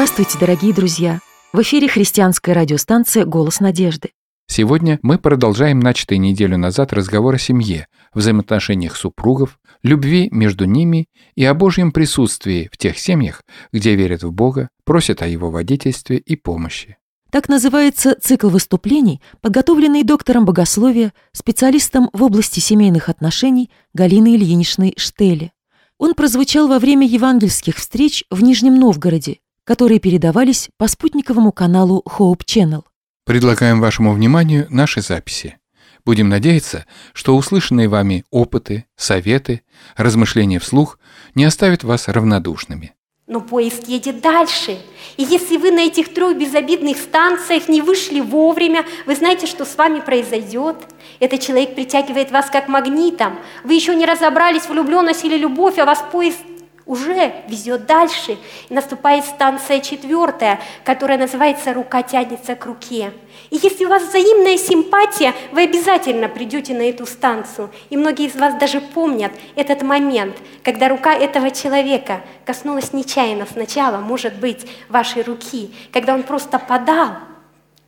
Здравствуйте, дорогие друзья! В эфире христианская радиостанция «Голос надежды». Сегодня мы продолжаем начатый неделю назад разговор о семье, взаимоотношениях супругов, любви между ними и о Божьем присутствии в тех семьях, где верят в Бога, просят о Его водительстве и помощи. Так называется цикл выступлений, подготовленный доктором богословия, специалистом в области семейных отношений Галиной Ильиничной Штеле. Он прозвучал во время евангельских встреч в Нижнем Новгороде, которые передавались по спутниковому каналу Hope Channel. Предлагаем вашему вниманию наши записи. Будем надеяться, что услышанные вами опыты, советы, размышления вслух не оставят вас равнодушными. Но поезд едет дальше. И если вы на этих трех безобидных станциях не вышли вовремя, вы знаете, что с вами произойдет? Этот человек притягивает вас как магнитом. Вы еще не разобрались, влюбленность или любовь, а вас поезд уже везет дальше. И наступает станция четвертая, которая называется «Рука тянется к руке». И если у вас взаимная симпатия, вы обязательно придете на эту станцию. И многие из вас даже помнят этот момент, когда рука этого человека коснулась нечаянно сначала, может быть, вашей руки, когда он просто подал –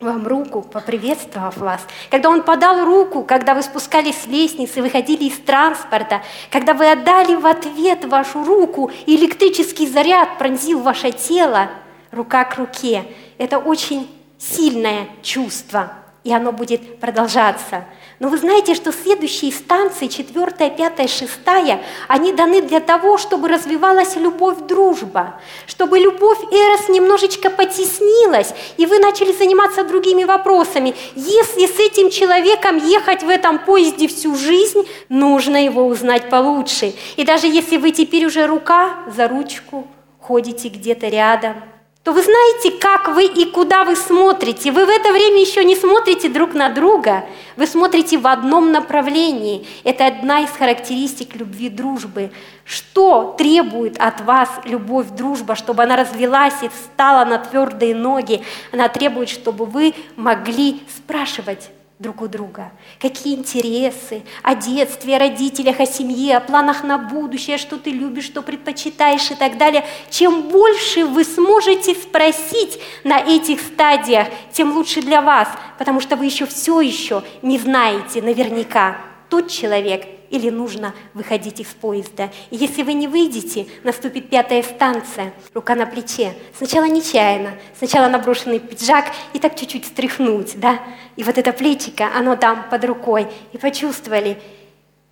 вам руку, поприветствовав вас, когда Он подал руку, когда вы спускались с лестницы, выходили из транспорта, когда вы отдали в ответ вашу руку, и электрический заряд пронзил ваше тело, рука к руке. Это очень сильное чувство, и оно будет продолжаться – но вы знаете, что следующие станции, четвертая, пятая, шестая, они даны для того, чтобы развивалась любовь, дружба, чтобы любовь Эрос немножечко потеснилась, и вы начали заниматься другими вопросами. Если с этим человеком ехать в этом поезде всю жизнь, нужно его узнать получше. И даже если вы теперь уже рука за ручку ходите где-то рядом – то вы знаете, как вы и куда вы смотрите. Вы в это время еще не смотрите друг на друга, вы смотрите в одном направлении. Это одна из характеристик любви дружбы. Что требует от вас любовь, дружба, чтобы она развелась и встала на твердые ноги? Она требует, чтобы вы могли спрашивать друг у друга, какие интересы, о детстве, о родителях, о семье, о планах на будущее, что ты любишь, что предпочитаешь и так далее. Чем больше вы сможете спросить на этих стадиях, тем лучше для вас, потому что вы еще все еще не знаете наверняка, тот человек или нужно выходить из поезда. И если вы не выйдете, наступит пятая станция, рука на плече. Сначала нечаянно, сначала наброшенный пиджак и так чуть-чуть стряхнуть, да? И вот это плечико, оно там под рукой, и почувствовали.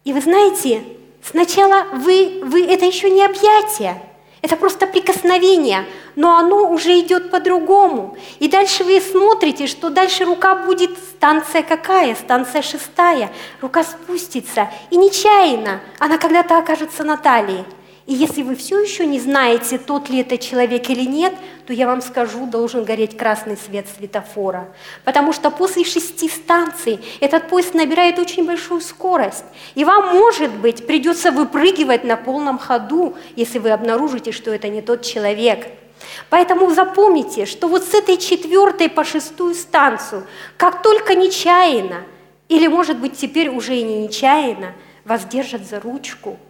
И вы знаете, сначала вы, вы это еще не объятие, это просто прикосновение, но оно уже идет по-другому. И дальше вы смотрите, что дальше рука будет станция какая? Станция шестая. Рука спустится, и нечаянно она когда-то окажется на талии. И если вы все еще не знаете, тот ли это человек или нет, то я вам скажу, должен гореть красный свет светофора. Потому что после шести станций этот поезд набирает очень большую скорость. И вам, может быть, придется выпрыгивать на полном ходу, если вы обнаружите, что это не тот человек. Поэтому запомните, что вот с этой четвертой по шестую станцию, как только нечаянно, или, может быть, теперь уже и не нечаянно, вас держат за ручку –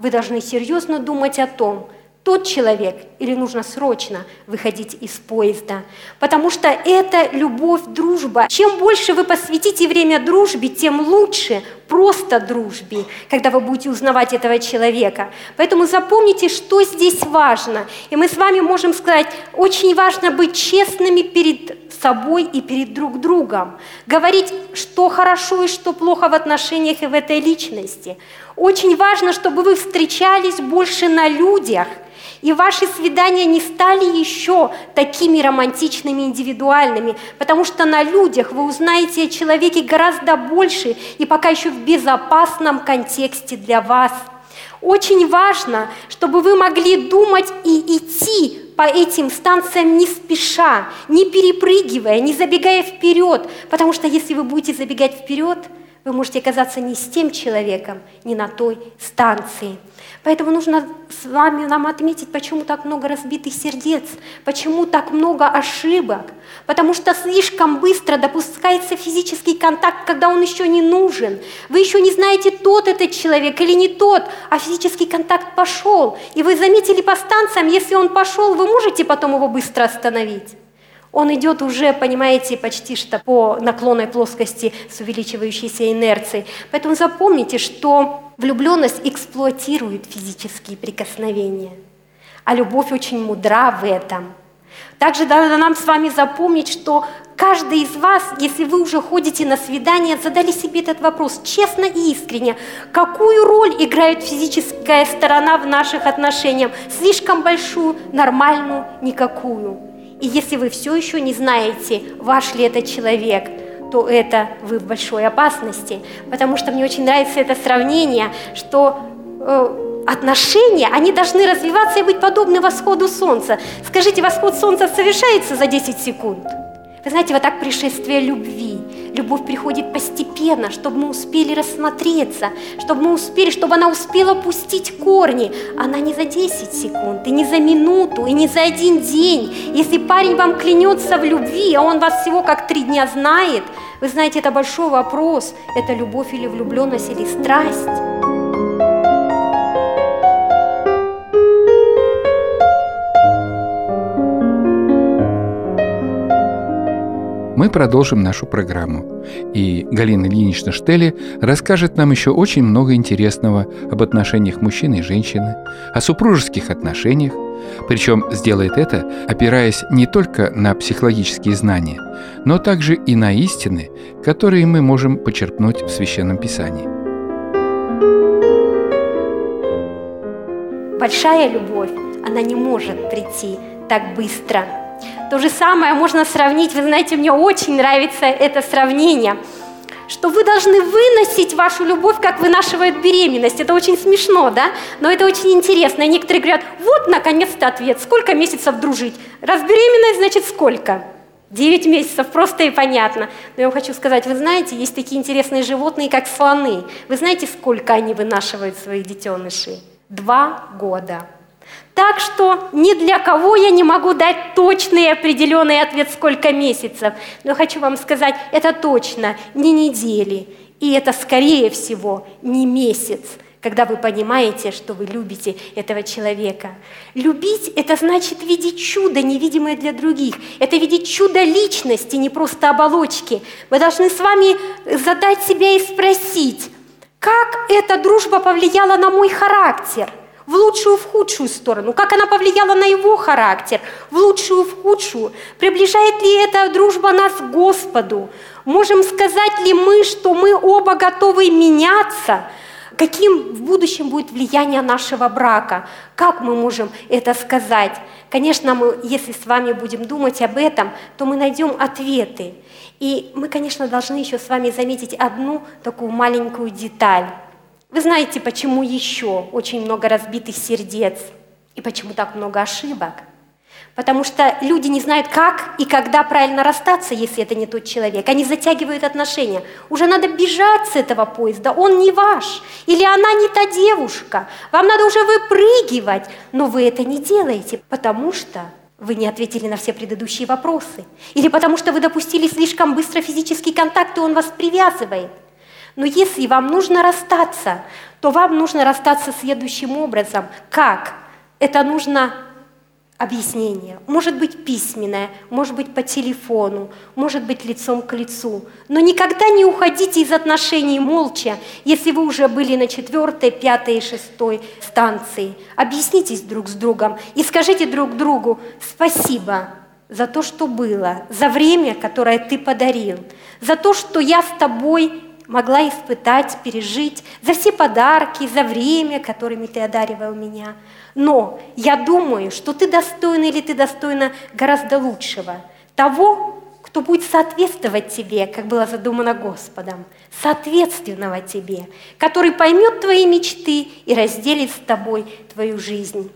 вы должны серьезно думать о том, тот человек или нужно срочно выходить из поезда. Потому что это любовь, дружба. Чем больше вы посвятите время дружбе, тем лучше просто дружбе, когда вы будете узнавать этого человека. Поэтому запомните, что здесь важно. И мы с вами можем сказать, очень важно быть честными перед собой и перед друг другом. Говорить, что хорошо и что плохо в отношениях и в этой личности. Очень важно, чтобы вы встречались больше на людях – и ваши свидания не стали еще такими романтичными, индивидуальными, потому что на людях вы узнаете о человеке гораздо больше и пока еще в безопасном контексте для вас. Очень важно, чтобы вы могли думать и идти по этим станциям не спеша, не перепрыгивая, не забегая вперед, потому что если вы будете забегать вперед, вы можете оказаться не с тем человеком, не на той станции. Поэтому нужно с вами нам отметить, почему так много разбитых сердец, почему так много ошибок. Потому что слишком быстро допускается физический контакт, когда он еще не нужен. Вы еще не знаете, тот этот человек или не тот, а физический контакт пошел. И вы заметили по станциям, если он пошел, вы можете потом его быстро остановить. Он идет уже, понимаете, почти что по наклонной плоскости с увеличивающейся инерцией. Поэтому запомните, что влюбленность эксплуатирует физические прикосновения, а любовь очень мудра в этом. Также надо нам с вами запомнить, что каждый из вас, если вы уже ходите на свидание, задали себе этот вопрос честно и искренне. Какую роль играет физическая сторона в наших отношениях? Слишком большую, нормальную, никакую. И если вы все еще не знаете, ваш ли это человек, то это вы в большой опасности. Потому что мне очень нравится это сравнение, что э, отношения, они должны развиваться и быть подобны восходу солнца. Скажите, восход солнца совершается за 10 секунд? Вы знаете, вот так пришествие любви. Любовь приходит постепенно, чтобы мы успели рассмотреться, чтобы мы успели, чтобы она успела пустить корни. Она не за 10 секунд, и не за минуту, и не за один день. Если парень вам клянется в любви, а он вас всего как три дня знает, вы знаете, это большой вопрос. Это любовь или влюбленность, или страсть. Мы продолжим нашу программу. И Галина Ильинична Штели расскажет нам еще очень много интересного об отношениях мужчины и женщины, о супружеских отношениях, причем сделает это, опираясь не только на психологические знания, но также и на истины, которые мы можем почерпнуть в Священном Писании. Большая любовь, она не может прийти так быстро – то же самое можно сравнить, вы знаете, мне очень нравится это сравнение, что вы должны выносить вашу любовь, как вынашивает беременность. Это очень смешно, да? Но это очень интересно. И некоторые говорят, вот, наконец-то ответ, сколько месяцев дружить? Раз беременность, значит, сколько? Девять месяцев, просто и понятно. Но я вам хочу сказать, вы знаете, есть такие интересные животные, как слоны. Вы знаете, сколько они вынашивают своих детенышей? Два года. Так что ни для кого я не могу дать точный определенный ответ, сколько месяцев. Но хочу вам сказать, это точно не недели. И это, скорее всего, не месяц, когда вы понимаете, что вы любите этого человека. Любить – это значит видеть чудо, невидимое для других. Это видеть чудо личности, не просто оболочки. Мы должны с вами задать себя и спросить, как эта дружба повлияла на мой характер – в лучшую, в худшую сторону, как она повлияла на его характер, в лучшую, в худшую. Приближает ли эта дружба нас к Господу? Можем сказать ли мы, что мы оба готовы меняться? Каким в будущем будет влияние нашего брака? Как мы можем это сказать? Конечно, мы, если с вами будем думать об этом, то мы найдем ответы. И мы, конечно, должны еще с вами заметить одну такую маленькую деталь – вы знаете, почему еще очень много разбитых сердец и почему так много ошибок? Потому что люди не знают, как и когда правильно расстаться, если это не тот человек. Они затягивают отношения. Уже надо бежать с этого поезда, он не ваш. Или она не та девушка. Вам надо уже выпрыгивать. Но вы это не делаете, потому что вы не ответили на все предыдущие вопросы. Или потому что вы допустили слишком быстро физический контакт, и он вас привязывает. Но если вам нужно расстаться, то вам нужно расстаться следующим образом. Как? Это нужно объяснение. Может быть письменное, может быть по телефону, может быть лицом к лицу. Но никогда не уходите из отношений молча, если вы уже были на четвертой, пятой и шестой станции. Объяснитесь друг с другом и скажите друг другу спасибо за то, что было, за время, которое ты подарил, за то, что я с тобой могла испытать, пережить, за все подарки, за время, которыми ты одаривал меня. Но я думаю, что ты достойна или ты достойна гораздо лучшего. Того, кто будет соответствовать тебе, как было задумано Господом, соответственного тебе, который поймет твои мечты и разделит с тобой твою жизнь.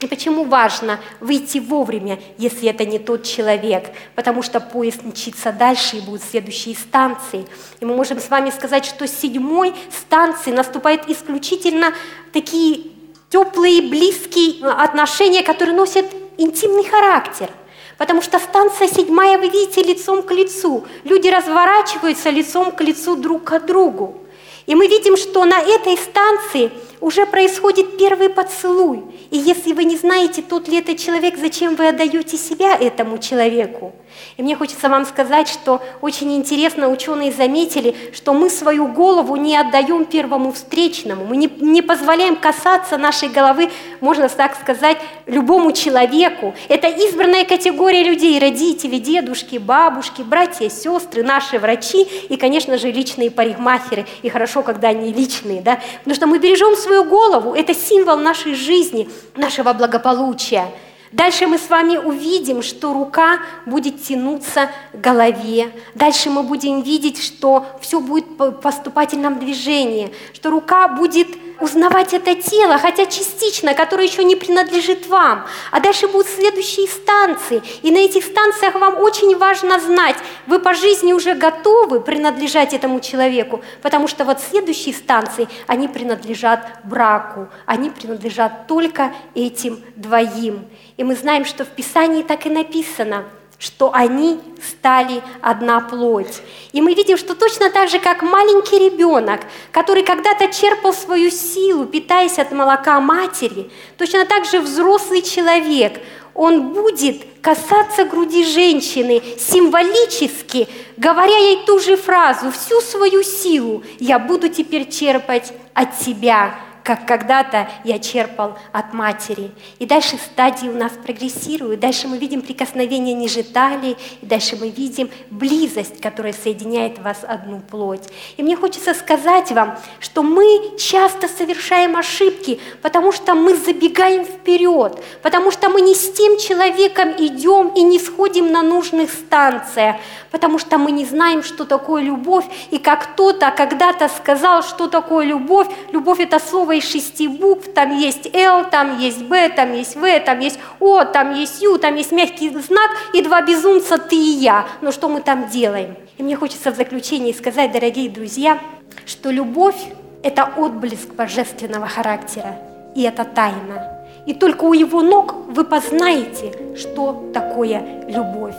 И почему важно выйти вовремя, если это не тот человек? Потому что поезд мчится дальше и будут следующие станции. И мы можем с вами сказать, что седьмой станции наступают исключительно такие теплые, близкие отношения, которые носят интимный характер. Потому что станция седьмая, вы видите, лицом к лицу. Люди разворачиваются лицом к лицу друг к другу. И мы видим, что на этой станции уже происходит первый поцелуй. И если вы не знаете, тот ли это человек, зачем вы отдаете себя этому человеку? И мне хочется вам сказать, что очень интересно ученые заметили, что мы свою голову не отдаем первому встречному, мы не, не позволяем касаться нашей головы, можно так сказать, любому человеку. Это избранная категория людей, родители, дедушки, бабушки, братья, сестры, наши врачи и, конечно же, личные парикмахеры. И хорошо, когда они личные, да? Потому что мы бережем свою голову, это символ нашей жизни, нашего благополучия. Дальше мы с вами увидим, что рука будет тянуться к голове. Дальше мы будем видеть, что все будет в поступательном движении, что рука будет узнавать это тело, хотя частично, которое еще не принадлежит вам. А дальше будут следующие станции. И на этих станциях вам очень важно знать, вы по жизни уже готовы принадлежать этому человеку, потому что вот следующие станции, они принадлежат браку, они принадлежат только этим двоим. И мы знаем, что в Писании так и написано – что они стали одна плоть. И мы видим, что точно так же, как маленький ребенок, который когда-то черпал свою силу, питаясь от молока матери, точно так же взрослый человек, он будет касаться груди женщины символически, говоря ей ту же фразу, всю свою силу я буду теперь черпать от тебя, как когда-то я черпал от матери. И дальше стадии у нас прогрессируют. Дальше мы видим прикосновение ниже талии, и дальше мы видим близость, которая соединяет вас одну плоть. И мне хочется сказать вам, что мы часто совершаем ошибки, потому что мы забегаем вперед, потому что мы не с тем человеком идем и не сходим на нужных станциях, потому что мы не знаем, что такое любовь, и как кто-то когда-то сказал, что такое любовь. Любовь – это слово из шести букв, там есть Л, там есть Б, там есть В, там есть О, там есть Ю, там есть мягкий знак, и два безумца – ты и я. Но что мы там делаем? И мне хочется в заключении сказать, дорогие друзья, что любовь – это отблеск божественного характера, и это тайна. И только у его ног вы познаете, что такое любовь.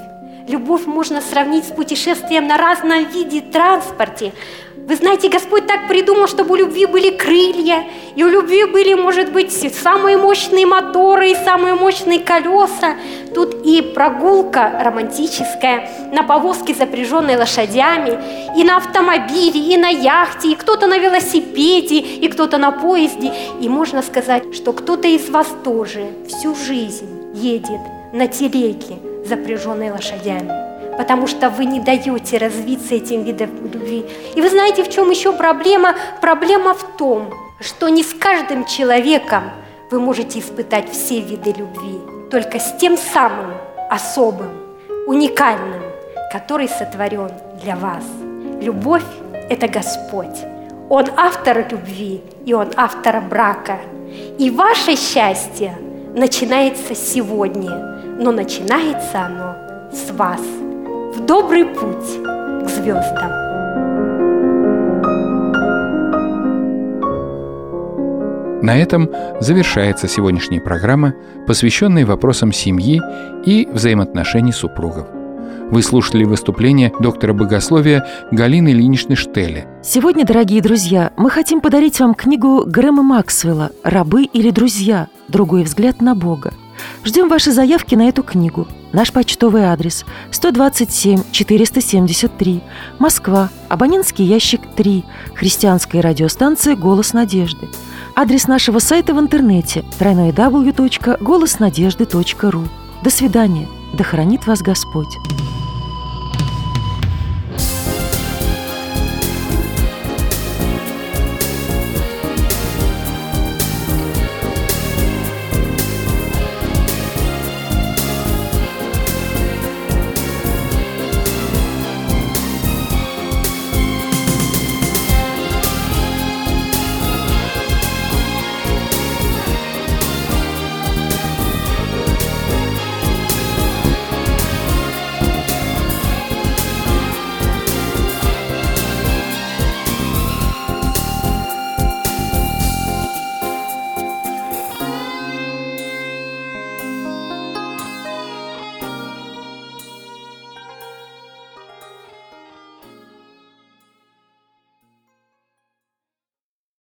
Любовь можно сравнить с путешествием на разном виде транспорте. Вы знаете, Господь так придумал, чтобы у любви были крылья, и у любви были, может быть, самые мощные моторы и самые мощные колеса. Тут и прогулка романтическая на повозке, запряженной лошадями, и на автомобиле, и на яхте, и кто-то на велосипеде, и кто-то на поезде. И можно сказать, что кто-то из вас тоже всю жизнь едет на телеге, запряженной лошадями, потому что вы не даете развиться этим видам любви. И вы знаете, в чем еще проблема? Проблема в том, что не с каждым человеком вы можете испытать все виды любви, только с тем самым особым, уникальным, который сотворен для вас. Любовь – это Господь. Он автор любви, и Он автор брака. И ваше счастье начинается сегодня – но начинается оно с вас. В добрый путь к звездам. На этом завершается сегодняшняя программа, посвященная вопросам семьи и взаимоотношений супругов. Вы слушали выступление доктора богословия Галины Ильиничны Штеле. Сегодня, дорогие друзья, мы хотим подарить вам книгу Грэма Максвелла «Рабы или друзья. Другой взгляд на Бога». Ждем ваши заявки на эту книгу. Наш почтовый адрес 127 473, Москва, абонентский ящик 3, христианская радиостанция «Голос надежды». Адрес нашего сайта в интернете www.голоснадежды.ру. До свидания. Да хранит вас Господь.